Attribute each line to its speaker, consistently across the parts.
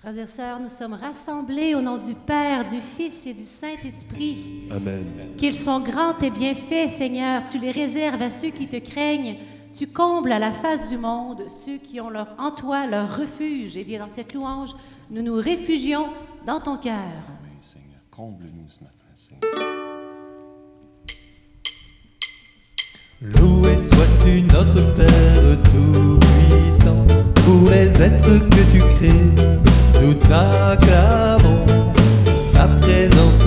Speaker 1: Frères et sœurs, nous sommes rassemblés au nom du Père, du Fils et du Saint-Esprit.
Speaker 2: Amen.
Speaker 1: Qu'ils sont grands et bienfaits, Seigneur. Tu les réserves à ceux qui te craignent. Tu combles à la face du monde ceux qui ont leur, en toi leur refuge. Et bien, dans cette louange, nous nous réfugions dans ton cœur.
Speaker 2: Oui, Seigneur, comble-nous ce matin, Seigneur.
Speaker 3: Loué sois-tu notre Père Tout-Puissant, pour les êtres que tu crées, nous t'acclamons. Ta présence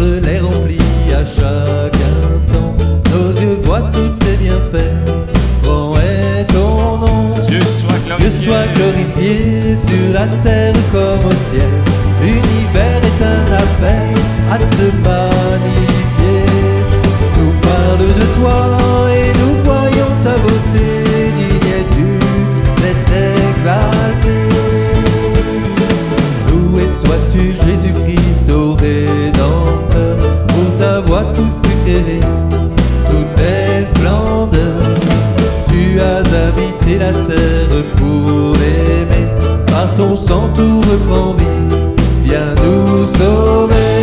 Speaker 3: as habité la terre pour l'aimer. Par ton sang tout reprend vie, viens nous sauver.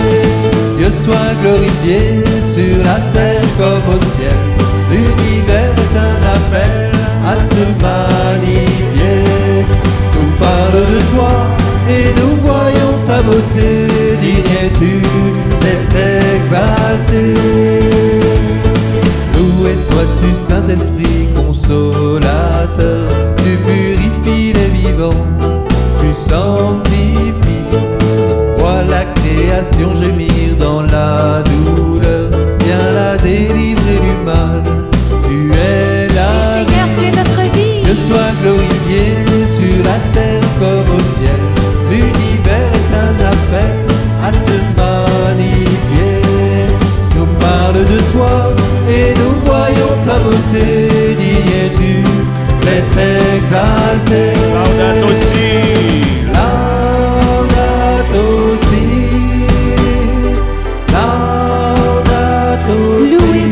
Speaker 3: Dieu soit glorifié sur la terre comme au ciel. L'univers est un appel à te magnifier. Nous parle de toi et nous voyons ta beauté. Digne es-tu d'être exalté? Loué sois-tu Saint-Esprit tu purifies les vivants,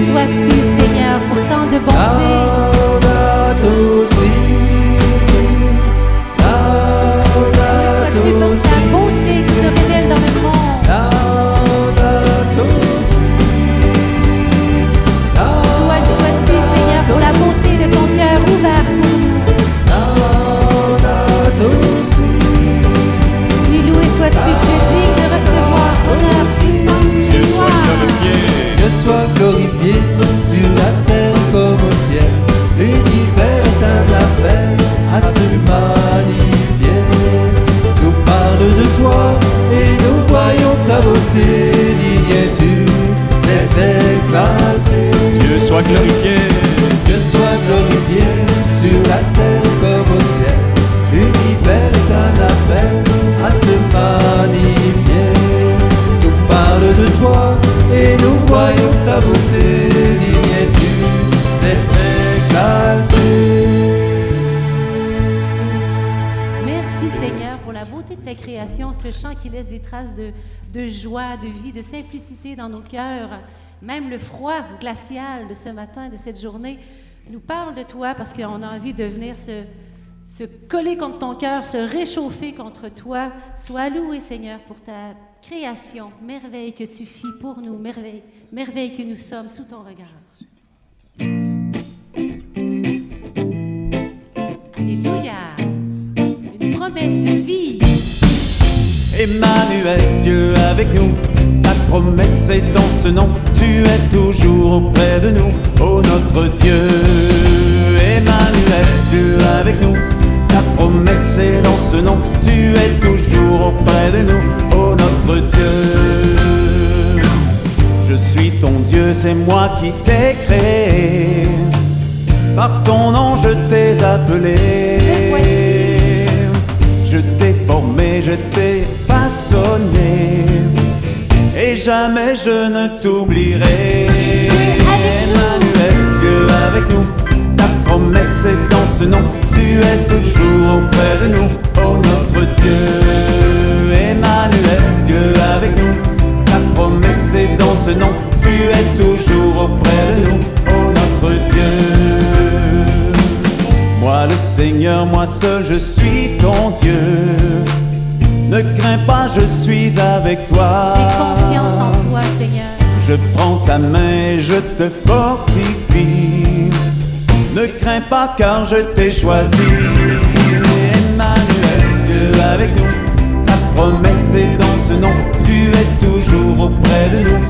Speaker 2: si.
Speaker 1: Loué de, joie, de vie, de simplicité dans nos cœurs. Même le froid glacial de ce matin, de cette journée, nous parle de toi parce qu'on a envie de venir se, se coller contre ton cœur, se réchauffer contre toi. Sois loué Seigneur pour ta création, merveille que tu fis pour nous, merveille, merveille que nous sommes sous ton regard. Alléluia. Une promesse de vie.
Speaker 4: Emmanuel, Dieu avec nous, ta promesse est dans ce nom, tu es toujours auprès de nous, ô notre Dieu. Emmanuel, Dieu avec nous, ta promesse est dans ce nom, tu es toujours auprès de nous, ô notre Dieu. Je suis ton Dieu, c'est moi qui t'ai créé, par ton nom je t'ai appelé. Jamais je ne t'oublierai. Emmanuel, Dieu avec nous, ta promesse est dans ce nom, tu es toujours auprès de nous, oh notre Dieu. Emmanuel, Dieu avec nous, ta promesse est dans ce nom, tu es toujours auprès de nous, oh notre Dieu. Moi le Seigneur, moi seul, je suis ton Dieu. Ne crains pas, je suis avec toi.
Speaker 1: J'ai confiance en toi, Seigneur.
Speaker 4: Je prends ta main et je te fortifie. Ne crains pas car je t'ai choisi. Emmanuel, Dieu avec nous. Ta promesse est dans ce nom. Tu es toujours auprès de nous.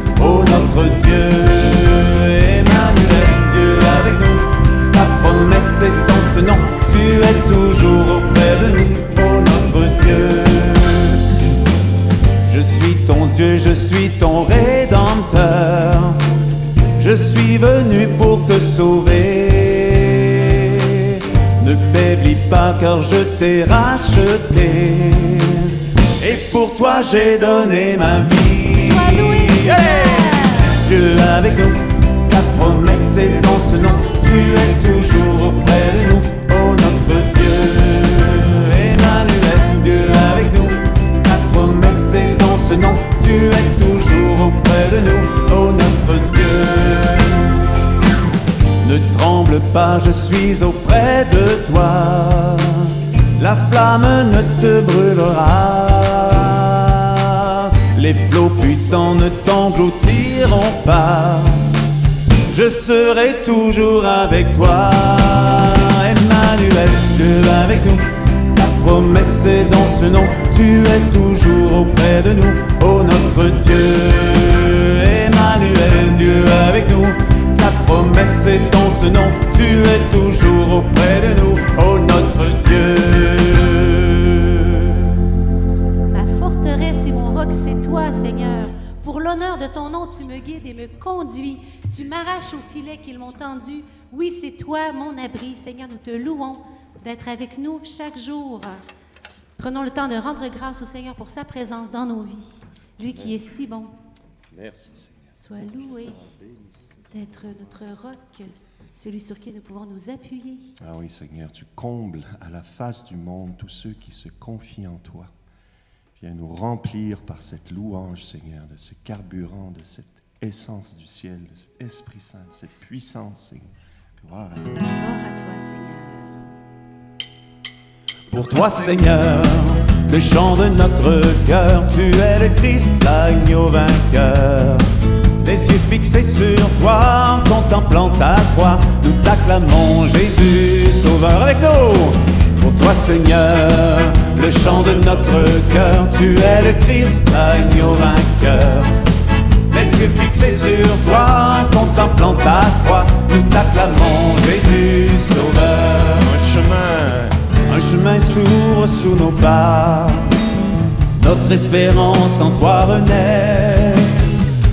Speaker 4: Je t'ai racheté. Et pour toi j'ai donné ma vie.
Speaker 1: Sois loué, Seigneur.
Speaker 4: Hey! Dieu avec nous, ta promesse est dans ce nom. Tu es toujours auprès de nous, oh notre Dieu. Emmanuel, Dieu avec nous, ta promesse est dans ce nom. Tu es toujours auprès de nous, oh notre Dieu. Ne tremble pas, je suis auprès ne te brûlera. Les flots puissants ne t'engloutiront pas. Je serai toujours avec toi. Emmanuel, Dieu avec nous. Ta promesse est dans ce nom. Tu es toujours auprès de nous. Oh notre Dieu. Emmanuel, Dieu avec nous. Ta promesse est dans ce nom. Tu
Speaker 1: ton nom, tu me guides et me conduis. Tu m'arraches au filet qu'ils m'ont tendu. Oui, c'est toi, mon abri. Seigneur, nous te louons d'être avec nous chaque jour. Prenons le temps de rendre grâce au Seigneur pour sa présence dans nos vies. Lui qui est si bon.
Speaker 2: Merci, Seigneur.
Speaker 1: Sois loué d'être notre roc, celui sur qui nous pouvons nous appuyer.
Speaker 2: Ah oui, Seigneur, tu combles à la face du monde tous ceux qui se confient en toi. Viens nous remplir par cette louange, Seigneur, de ce carburant, de cette essence du ciel, de cet Esprit Saint, de cette puissance, Seigneur. Gloire à toi.
Speaker 1: Gloire à toi, Seigneur.
Speaker 4: Pour toi, Seigneur, le chant de notre cœur, tu es le Christ, l'agneau vainqueur. Les yeux fixés sur toi, en contemplant ta croix, nous t'acclamons, Jésus, Sauveur avec nous. Seigneur, le chant de notre cœur, tu es le Christ, l'agneau vainqueur. Les yeux fixés sur toi, contemplant ta croix, nous t'acclamons, Jésus, Sauveur.
Speaker 2: Un chemin,
Speaker 4: Un chemin s'ouvre sous nos pas, notre espérance en toi renaît.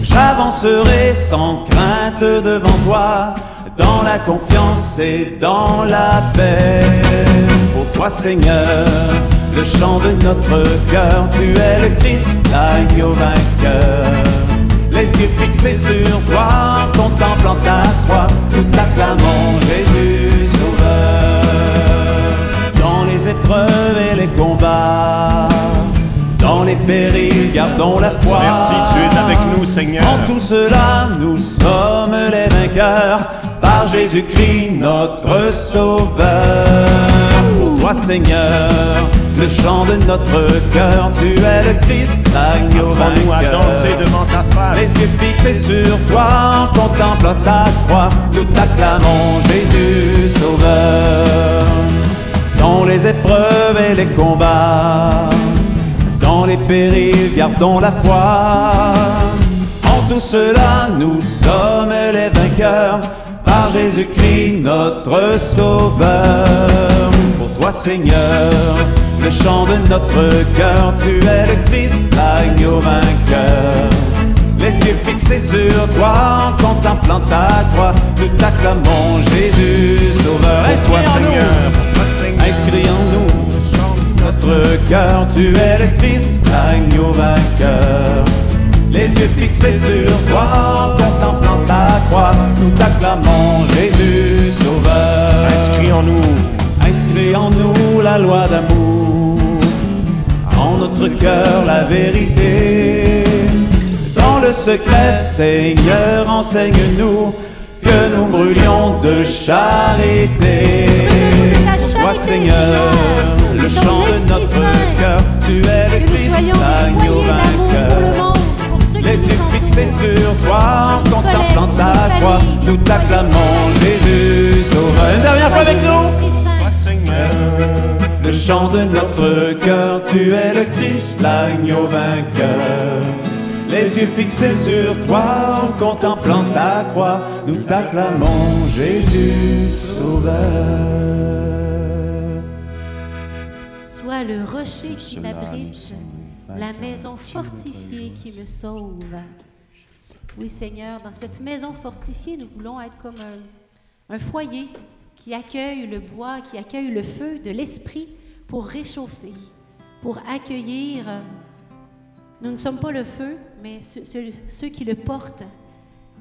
Speaker 4: J'avancerai sans crainte devant toi, dans la confiance et dans la paix. Toi, Seigneur, le chant de notre cœur, tu es le Christ, l'agneau vainqueur. Les yeux fixés sur toi, contemplant ta croix, nous t'acclamons, Jésus, Sauveur. Dans les épreuves et les combats, dans les périls, gardons la foi.
Speaker 2: merci, tu es avec nous, Seigneur.
Speaker 4: En tout cela, nous sommes les vainqueurs par Jésus-Christ, notre Sauveur. Toi, Seigneur, le chant de notre cœur, tu es le Christ, l'agneau
Speaker 2: Apprends-nous à
Speaker 4: vainqueur.
Speaker 2: danser devant ta face.
Speaker 4: Les yeux fixés sur toi, en contemplant ta croix, nous t'acclamons, Jésus Sauveur. Dans les épreuves et les combats, dans les périls, gardons la foi. En tout cela, nous sommes les vainqueurs par Jésus-Christ, notre Sauveur. Toi, Seigneur, le chant de notre cœur, tu es le Christ, l'agneau vainqueur. Les yeux fixés sur toi, en contemplant ta croix, nous t'acclamons, Jésus, Sauveur.
Speaker 2: Pour toi, Seigneur.
Speaker 4: Inscris en nous notre cœur, tu es le Christ, l'agneau vainqueur. Les yeux fixés sur toi, en contemplant ta croix, nous t'acclamons, Jésus, Sauveur.
Speaker 2: Inscris en nous.
Speaker 4: En nous la loi d'amour, en notre cœur la vérité. Dans le secret, Seigneur, enseigne-nous que nous brûlions de charité. Toi, Seigneur, le chant de notre cœur, tu es le Christ,
Speaker 1: agneau vainqueur.
Speaker 4: Les yeux fixés sur toi, en contemplant ta croix, nous t'acclamons Jésus, sauveur. Une dernière fois avec nous. Le chant de notre cœur, tu es le Christ, l'agneau vainqueur. Les yeux fixés sur toi en contemplant ta croix, nous t'acclamons Jésus sauveur.
Speaker 1: Sois le rocher qui m'abrite, la maison fortifiée qui me sauve. Oui, Seigneur, dans cette maison fortifiée, nous voulons être comme un, un foyer qui accueille le bois, qui accueille le feu de l'esprit pour réchauffer, pour accueillir. euh, Nous ne sommes pas le feu, mais ceux, qui le portent,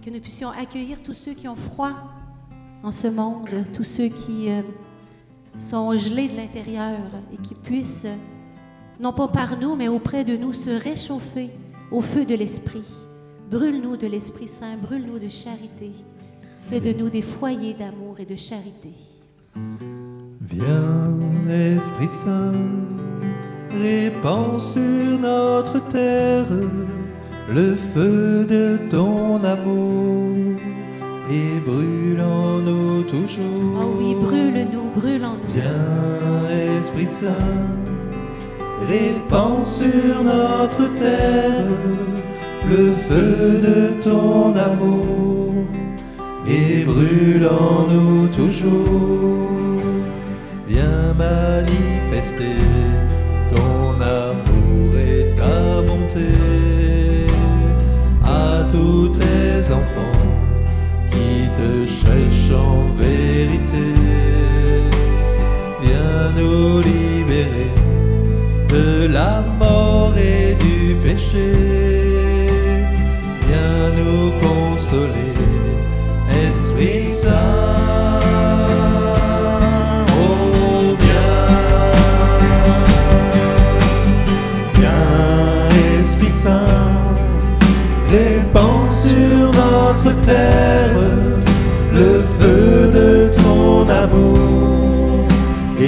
Speaker 1: que nous puissions accueillir tous ceux qui ont froid en ce monde, tous ceux qui euh, sont gelés de l'intérieur et qui puissent, non pas par nous, mais auprès de nous, se réchauffer au feu de l'Esprit. Brûle-nous de l'Esprit Saint, brûle-nous de charité. Fais de nous des foyers d'amour et de charité.
Speaker 3: Viens, Esprit Saint, répands sur notre terre le feu de ton amour et brûle en nous toujours.
Speaker 1: Oh oui, brûle-nous, brûle en nous.
Speaker 3: Viens, Esprit Saint, répands sur notre terre le feu de ton amour et brûle en nous toujours. Viens manifester ton amour et ta bonté à tous tes enfants qui te cherchent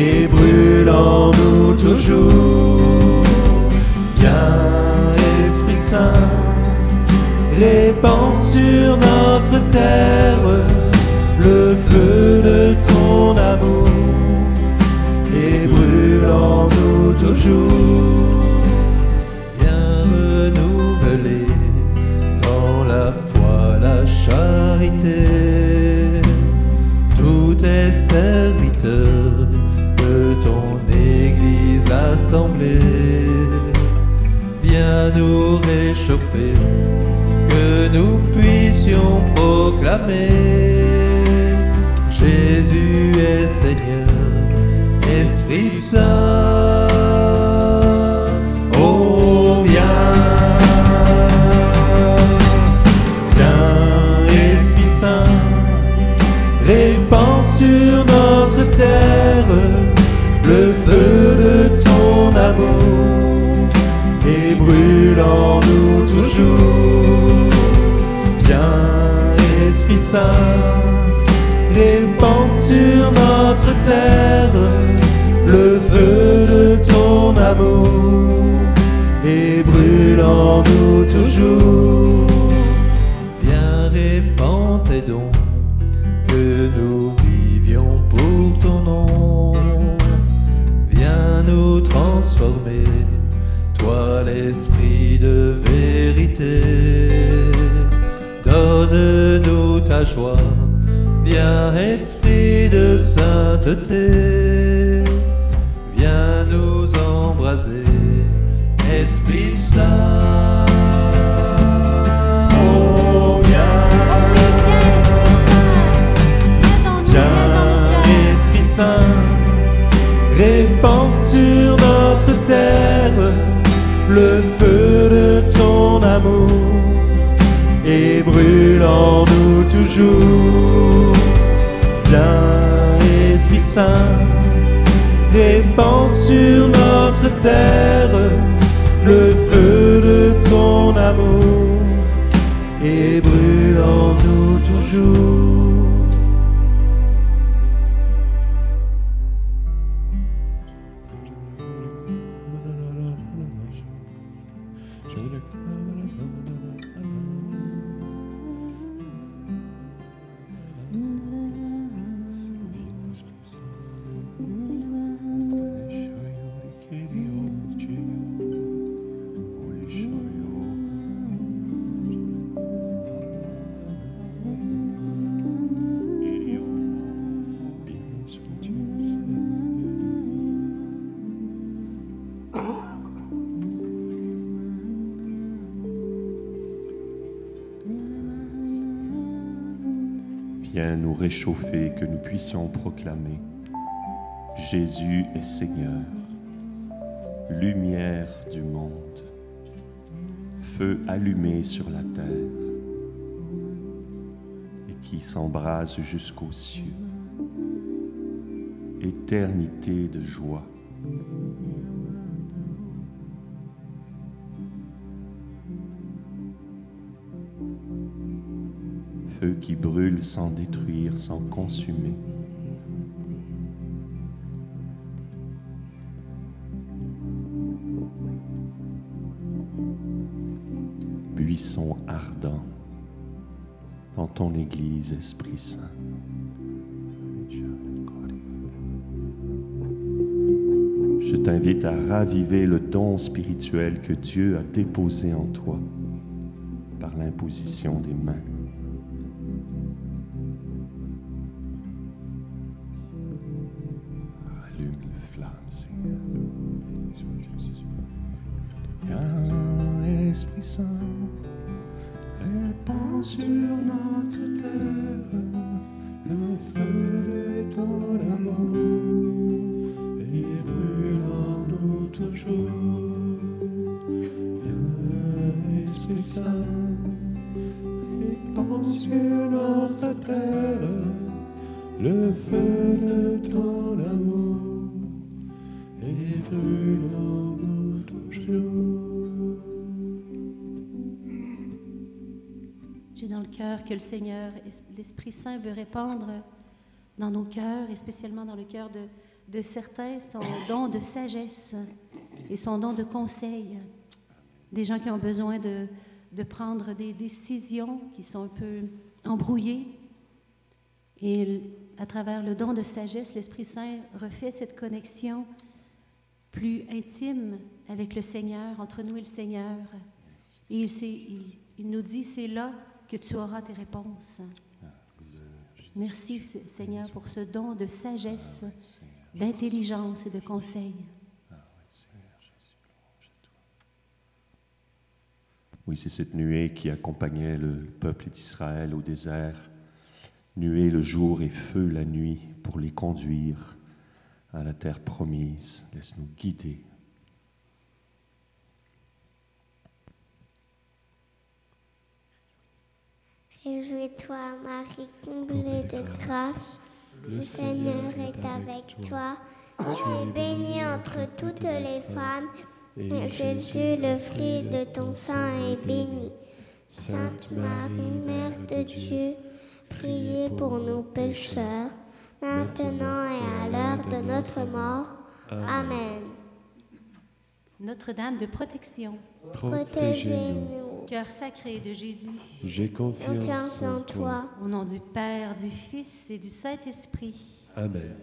Speaker 3: et brûle en nous toujours. Viens, Esprit Saint, répands sur notre terre le feu de ton amour et brûle en nous toujours. Viens renouveler dans la foi la charité tous tes serviteurs Église assemblée. Viens nous réchauffer, que nous puissions proclamer Jésus est Seigneur, Esprit Saint. En nous toujours. Viens, Esprit Saint, répands sur notre terre le feu de ton amour et brûle en nous toujours. Viens nous embraser, Esprit Saint. Oh, viens, viens, Esprit Saint, répands sur notre terre le feu de ton amour et brûle en nous toujours. Saint, répands sur notre terre le feu de ton amour et brûle en nous toujours.
Speaker 2: Nous réchauffer, que nous puissions proclamer Jésus est Seigneur, lumière du monde, feu allumé sur la terre et qui s'embrase jusqu'aux cieux, éternité de joie. Feu qui brûle sans détruire, sans consumer. Buisson ardent dans ton Église, Esprit Saint. Je t'invite à raviver le don spirituel que Dieu a déposé en toi par l'imposition des mains. Allume le flamme, Seigneur. Esprit Saint, répand sur notre terre le feu de ton amour et brûle en nous toujours.
Speaker 1: Que le Seigneur, l'Esprit Saint veut répandre dans nos cœurs, et spécialement dans le cœur de, de certains, son don de sagesse et son don de conseil. Des gens qui ont besoin de, de prendre des décisions qui sont un peu embrouillées. Et à travers le don de sagesse, l'Esprit Saint refait cette connexion plus intime avec le Seigneur, entre nous et le Seigneur. Et il, il- il nous dit, c'est là que tu auras tes réponses. Merci Seigneur pour ce don de sagesse, d'intelligence et de conseil.
Speaker 2: Oui, c'est cette nuée qui accompagnait le peuple d'Israël au désert. Nuée le jour et feu la nuit pour les conduire à la terre promise. Laisse-nous guider.
Speaker 5: Réjouis-toi, Marie, comblée de grâce. Le Seigneur est avec toi. Tu es bénie entre toutes les femmes. Et Jésus, le fruit de ton sein, est béni. Sainte Marie, Mère de Dieu, priez pour nous pécheurs, maintenant et à l'heure de notre mort. Amen.
Speaker 1: Notre-Dame de protection,
Speaker 5: Protégez-nous.
Speaker 1: Cœur sacré de Jésus,
Speaker 6: J'ai
Speaker 5: Confiance en toi.
Speaker 1: au nom du Père, du Fils et du Saint-Esprit.
Speaker 6: Amen.